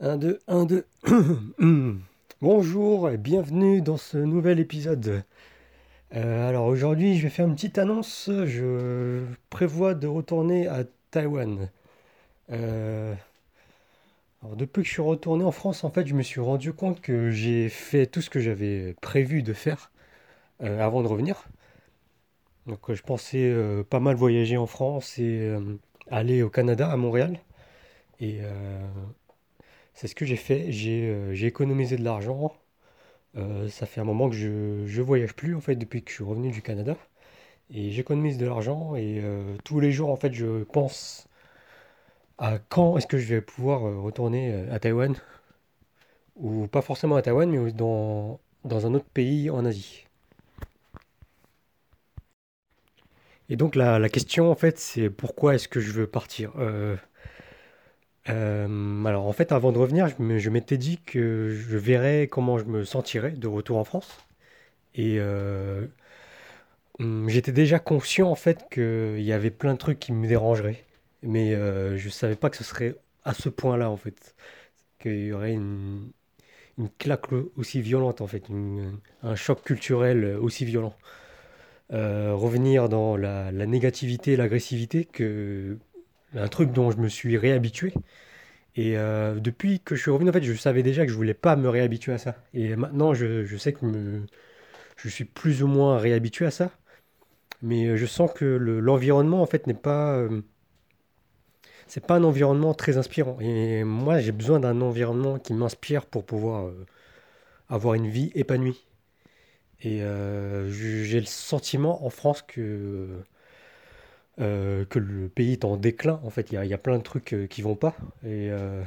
Un, deux, un, deux. Bonjour et bienvenue dans ce nouvel épisode. Euh, alors aujourd'hui, je vais faire une petite annonce. Je prévois de retourner à Taïwan. Euh, alors depuis que je suis retourné en France, en fait, je me suis rendu compte que j'ai fait tout ce que j'avais prévu de faire euh, avant de revenir. Donc je pensais pas mal voyager en France et aller au Canada, à Montréal. Et c'est ce que j'ai fait. J'ai euh, économisé de l'argent. Euh, ça fait un moment que je, je voyage plus en fait depuis que je suis revenu du Canada. Et j'économise de l'argent et euh, tous les jours en fait je pense à quand est-ce que je vais pouvoir retourner à Taïwan. Ou pas forcément à Taïwan mais dans, dans un autre pays en Asie. Et donc la, la question en fait c'est pourquoi est-ce que je veux partir? Euh, alors en fait, avant de revenir, je m'étais dit que je verrais comment je me sentirais de retour en France. Et euh, hum, j'étais déjà conscient en fait qu'il y avait plein de trucs qui me dérangeraient. Mais euh, je savais pas que ce serait à ce point-là en fait. Qu'il y aurait une, claque aussi violente en fait, un choc culturel aussi violent. revenir dans la, la négativité, l'agressivité, que un truc dont je me suis réhabitué. Et euh, depuis que je suis revenu, en fait, je savais déjà que je voulais pas me réhabituer à ça. Et maintenant, je, je sais que je suis plus ou moins réhabitué à ça. Mais euh, je sens que l'environnement, en fait, n'est pas... Euh, c'est pas un environnement très inspirant. Et moi, j'ai besoin d'un environnement qui m'inspire pour pouvoir avoir une vie épanouie. Et j'ai le sentiment en France que euh, que le pays est en déclin. En fait, il y a, plein de trucs euh, qui vont pas. Et euh,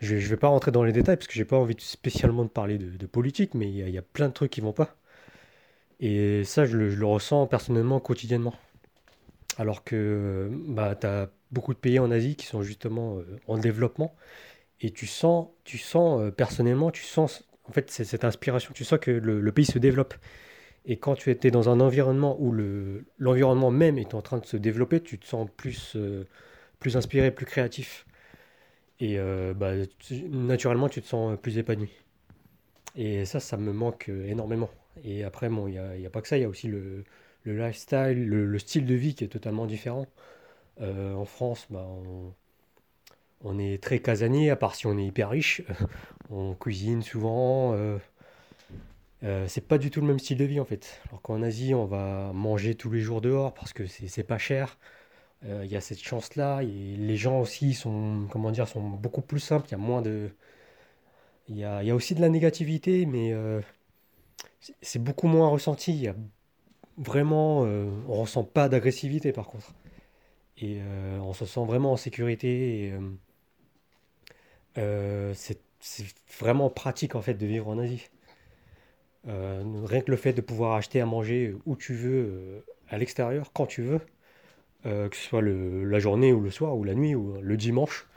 je ne vais pas rentrer dans les détails parce que j'ai pas envie spécialement de parler de, politique, mais il y, a, plein de trucs qui vont pas. Et ça, je le, ressens personnellement quotidiennement. Alors que bah, tu as beaucoup de pays en Asie qui sont justement en développement. Et tu sens, tu sens personnellement, tu sens en fait cette inspiration, tu sens que le pays se développe. Et quand tu étais dans un environnement où le, l'environnement même est en train de se développer, tu te sens plus, euh, plus inspiré, plus créatif. Et euh, bah, naturellement, tu te sens plus épanoui. Et ça, ça me manque énormément. Et après, bon, il n'y a, y a, pas que ça, il y a aussi le, le lifestyle, le, style de vie qui est totalement différent. Euh, en France, bah, on, on, est très casanier, à part si on est hyper riche. on cuisine souvent. Euh, c'est pas du tout le même style de vie en fait. Alors qu'en Asie, on va manger tous les jours dehors parce que c'est pas cher. Euh, il y a cette chance-là. Les gens aussi sont, comment dire, sont beaucoup plus simples. Il y a moins de. Il y a, aussi de la négativité, mais euh, c'est beaucoup moins ressenti. Y a vraiment. on ressent pas d'agressivité par contre. Et on se sent vraiment en sécurité. c'est vraiment pratique en fait de vivre en Asie. Euh, rien que le fait de pouvoir acheter à manger où tu veux, euh, à l'extérieur, quand tu veux, euh, que ce soit le, la journée ou le soir ou la nuit ou le dimanche,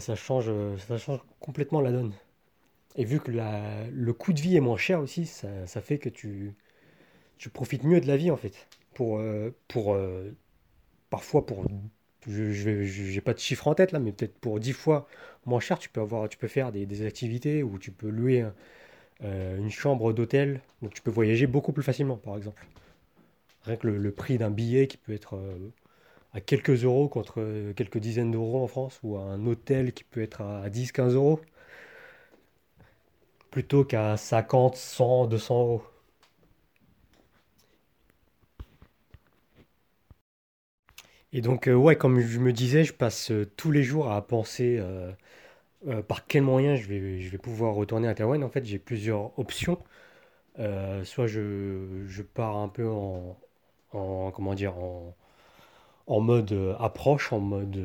ça, change, ça change complètement la donne. Et vu que la, le coût de vie est moins cher aussi, ça, ça fait que tu, tu, profites mieux de la vie en fait. Pour, pour, parfois pour je n'ai pas de chiffre en tête là, mais peut-être pour 10 fois moins cher, tu peux, avoir, tu peux faire des, activités où tu peux louer euh, une chambre d'hôtel, donc tu peux voyager beaucoup plus facilement, par exemple. Rien que le, prix d'un billet qui peut être euh, à quelques euros contre euh, quelques dizaines d'euros en France, ou un hôtel qui peut être à 10-15 euros, plutôt qu'à 50, 100, 200 euros. Et donc, ouais, comme je me disais, je passe tous les jours à penser euh, par quel moyen je vais, pouvoir retourner à Taïwan, en fait, j'ai plusieurs options. Euh, soit je, pars un peu en, en comment dire, en, mode euh, approche, en mode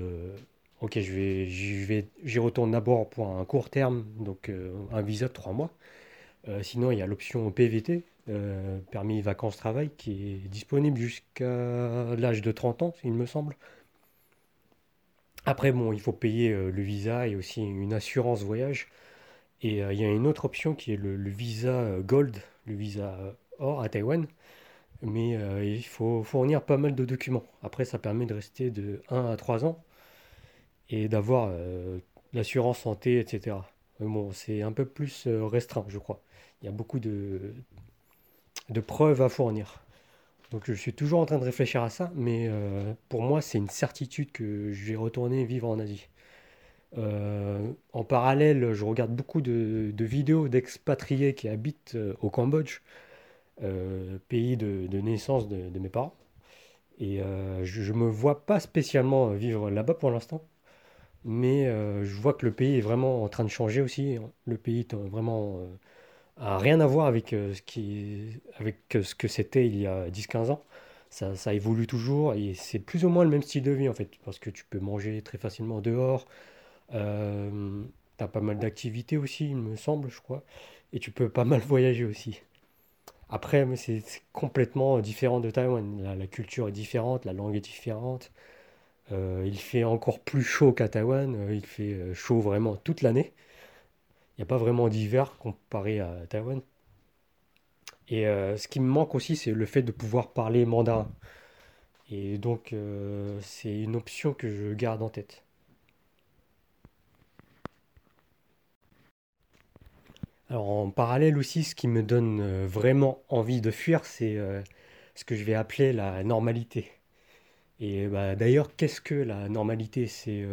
ok, je vais, j'y vais, j'y retourne d'abord pour un court terme, donc un visa de 3 mois. sinon, il y a l'option PVT, permis vacances-travail, qui est disponible jusqu'à l'âge de 30 ans, il me semble. Après, bon, il faut payer euh, le visa et aussi une assurance voyage. Et euh, il y a une autre option qui est le, visa euh, Gold, le visa or à Taïwan. Mais il faut fournir pas mal de documents. Après, ça permet de rester de 1 à 3 ans et d'avoir l'assurance santé, etc. Mais bon, c'est un peu plus restreint, je crois. Il y a beaucoup de, de preuves à fournir. Donc je suis toujours en train de réfléchir à ça, mais euh, pour moi, c'est une certitude que je vais retourner vivre en Asie. Euh, en parallèle, je regarde beaucoup de, vidéos d'expatriés qui habitent euh, au Cambodge, pays de, naissance de, de mes parents. Et je ne me vois pas spécialement vivre là-bas pour l'instant, mais je vois que le pays est vraiment en train de changer aussi. Le pays est vraiment rien à voir avec euh, ce qui, avec euh, ce que c'était il y a dix quinze ans. Ça, évolue toujours et c'est plus ou moins le même style de vie en fait, parce que tu peux manger très facilement dehors. Euh, t'as pas mal d'activités aussi, il me semble, je crois. Et tu peux pas mal voyager aussi. Après, c'est complètement différent de Taïwan. La, culture est différente, la langue est différente. Il fait encore plus chaud qu'à Taïwan. Il fait chaud vraiment toute l'année. A pas vraiment d'hiver comparé à Taïwan. Et euh, ce qui me manque aussi, c'est le fait de pouvoir parler mandarin. Et donc, euh, c'est une option que je garde en tête. Alors, en parallèle aussi, ce qui me donne euh, vraiment envie de fuir, c'est ce que je vais appeler la normalité. Et bah, d'ailleurs, qu'est-ce que la normalité? C'est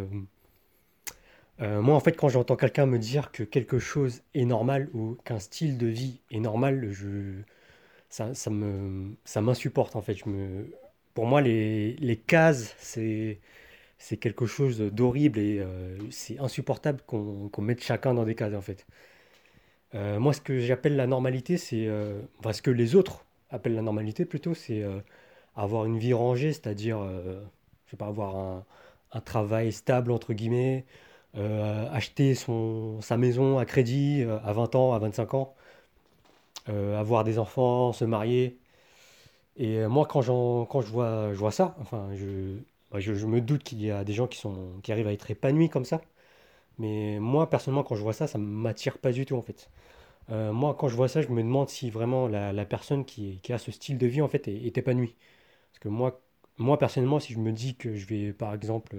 euh, moi, en fait, quand j'entends quelqu'un me dire que quelque chose est normal ou qu'un style de vie est normal, je, ça, ça me, ça m'insupporte en fait. Je me, pour moi, les, les cases, c'est, c'est quelque chose d'horrible et euh, c'est insupportable qu'on qu'on mette chacun dans des cases en fait. Euh, moi, ce que j'appelle la normalité, c'est, enfin, ce que les autres appellent la normalité plutôt, c'est avoir une vie rangée, c'est-à-dire, je sais pas, avoir un, un travail stable entre guillemets, euh, acheter son, sa maison à crédit euh, à 20 ans, à 25 ans, euh, avoir des enfants, se marier. Et moi, quand quand je vois, je vois ça, enfin, je, je, me doute qu'il y a des gens qui sont, qui arrivent à être épanouis comme ça. Mais moi, personnellement, quand je vois ça, ça ne m'attire pas du tout, en fait. Moi, quand je vois ça, je me demande si vraiment la, la personne qui, qui a ce style de vie, en fait, est, épanouie. Parce que moi, moi, personnellement, si je me dis que je vais, par exemple,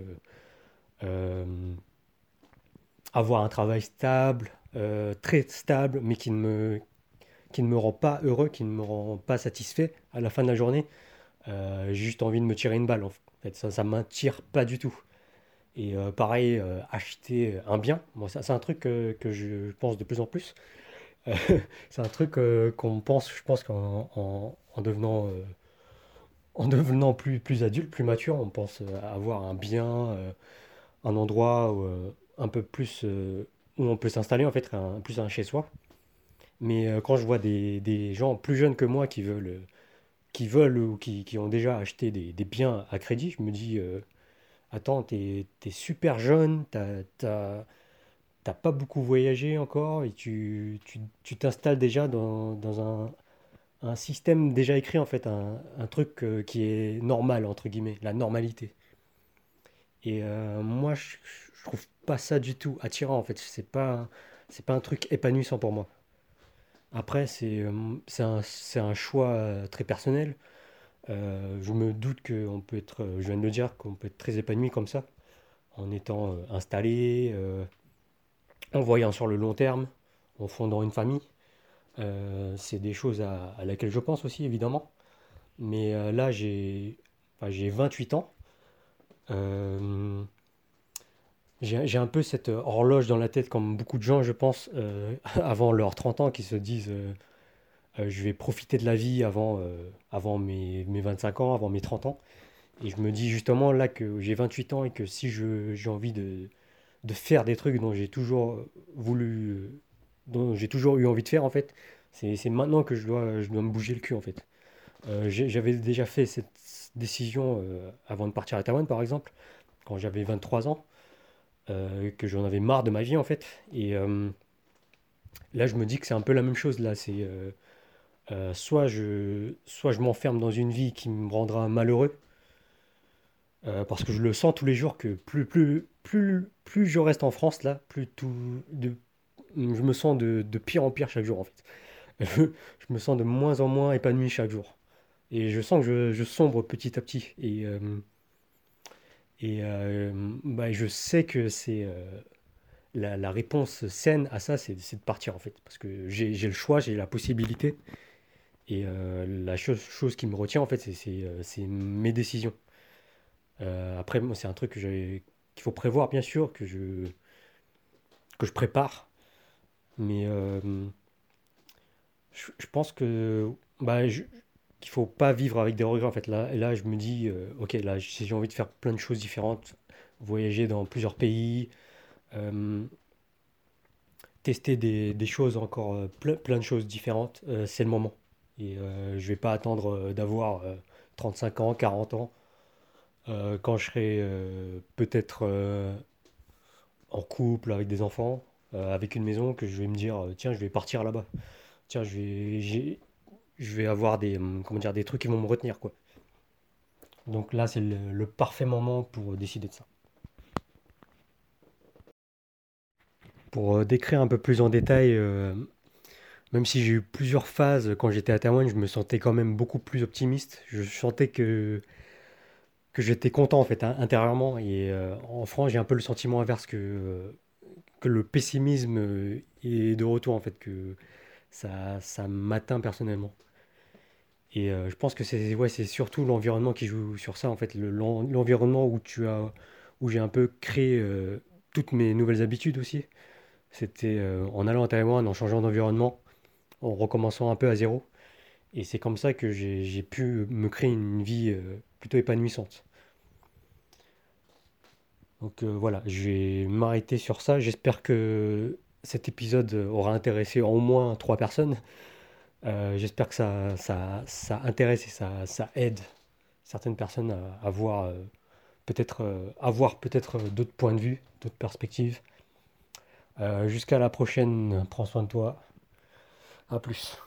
avoir un travail stable, euh, très stable, mais qui ne me, qui ne me rend pas heureux, qui ne me rend pas satisfait à la fin de la journée, euh, j'ai juste envie de me tirer une balle, en fait. Ça, ça m'attire pas du tout. Et euh, pareil, euh, acheter un bien, ça, c'est un truc que, je pense de plus en plus. C'est un truc qu'on pense, je pense qu'en en, en devenant, en devenant plus, plus adulte, plus mature, on pense avoir un bien, un endroit où, un peu plus euh, où on peut s'installer, en fait, un, plus un chez-soi. Mais euh, quand je vois des, des gens plus jeunes que moi qui veulent, euh, qui veulent ou qui, qui ont déjà acheté des, des biens à crédit, je me dis, attends, t'es, t'es super jeune, t'as, pas beaucoup voyagé encore et tu, tu, tu t'installes déjà dans, dans un, un système déjà écrit, en fait, un, un truc qui est normal, entre guillemets, la normalité. Et euh, moi, je, je trouve pas ça du tout attirant, en fait. C'est pas, c'est pas un truc épanouissant pour moi. Après, c'est euh, c'est un, un choix euh, très personnel. Je me doute qu'on peut être, je viens de le dire, qu'on peut être très épanoui comme ça, en étant installé, en voyant sur le long terme, en fondant une famille. C'est des choses à, laquelle je pense aussi, évidemment. Mais là, j'ai j'ai 28 ans. Euh, j'ai un peu cette horloge dans la tête, comme beaucoup de gens, je pense, euh, avant leurs 30 ans, qui se disent euh, je vais profiter de la vie avant, avant mes, mes 25 ans, avant mes 30 ans. Et je me dis justement là que j'ai 28 ans et que si j'ai envie de, de faire des trucs dont j'ai toujours voulu, dont j'ai toujours eu envie de faire en fait, c'est, maintenant que je dois, je dois me bouger le cul en fait. J'avais déjà fait cette décision euh, avant de partir à Taïwan par exemple, quand j'avais 23 ans, euh, que j'en avais marre de ma vie en fait. Et euh, là je me dis que c'est un peu la même chose là, c'est soit je, soit je m'enferme dans une vie qui me rendra malheureux, parce que je le sens tous les jours que plus, plus, plus, plus je reste en France là, plus tout, de, je me sens de, de pire en pire chaque jour en fait. Je me sens de moins en moins épanoui chaque jour. Et je sens que je, sombre petit à petit. Et, euh, et euh, bah, je sais que c'est euh, la, réponse saine à ça, c'est de partir en fait. Parce que j'ai le choix, j'ai la possibilité. Et la chose, chose qui me retient en fait, c'est mes décisions. Après, moi, c'est un truc qu'il faut prévoir, bien sûr, que je, que je prépare. Mais je, je pense que bah, je- qu'il faut pas vivre avec des regrets en fait. Là, je me dis, euh, ok, si j'ai envie de faire plein de choses différentes, voyager dans plusieurs pays, euh, tester des, choses encore, euh, plein, de choses différentes, c'est le moment. Et je vais pas attendre d'avoir euh, cinq ans, 40 ans, quand je serai peut-être en couple avec des enfants, avec une maison, que je vais me dire, tiens, je vais partir là-bas. Tiens, je vais, je vais avoir des, hum, comment dire, des trucs qui vont me retenir, quoi. Donc là, c'est le, parfait moment pour décider de ça. Pour euh, décrire un peu plus en détail, euh, même si j'ai eu plusieurs phases quand j'étais à Taïwan, je me sentais quand même beaucoup plus optimiste. Je sentais que, j'étais content en fait hein, intérieurement. Et euh, en France, j'ai un peu le sentiment inverse que, euh, le pessimisme euh, est de retour en fait, que ça, ça m'atteint personnellement. Et euh, je pense que c'est ouais, c'est surtout l'environnement qui joue sur ça en fait, le- l'en- l'environnement où tu as, où j'ai un peu créé euh, toutes mes nouvelles habitudes aussi. C'était euh, en allant à Taïwan, en changeant d'environnement, en recommençant un peu à zéro. Et c'est comme ça que j'ai pu me créer une vie plutôt épanouissante. Donc voilà, je vais m'arrêter sur ça. J'espère que cet épisode aura intéressé au moins trois personnes. Euh, j'espère que ça, ça, ça intéresse et ça, ça aide certaines personnes à, à voir euh, peut-être euh, avoir peut-être d'autres points de vue, d'autres perspectives. Jusqu'à la prochaine, prends soin de toi. À plus.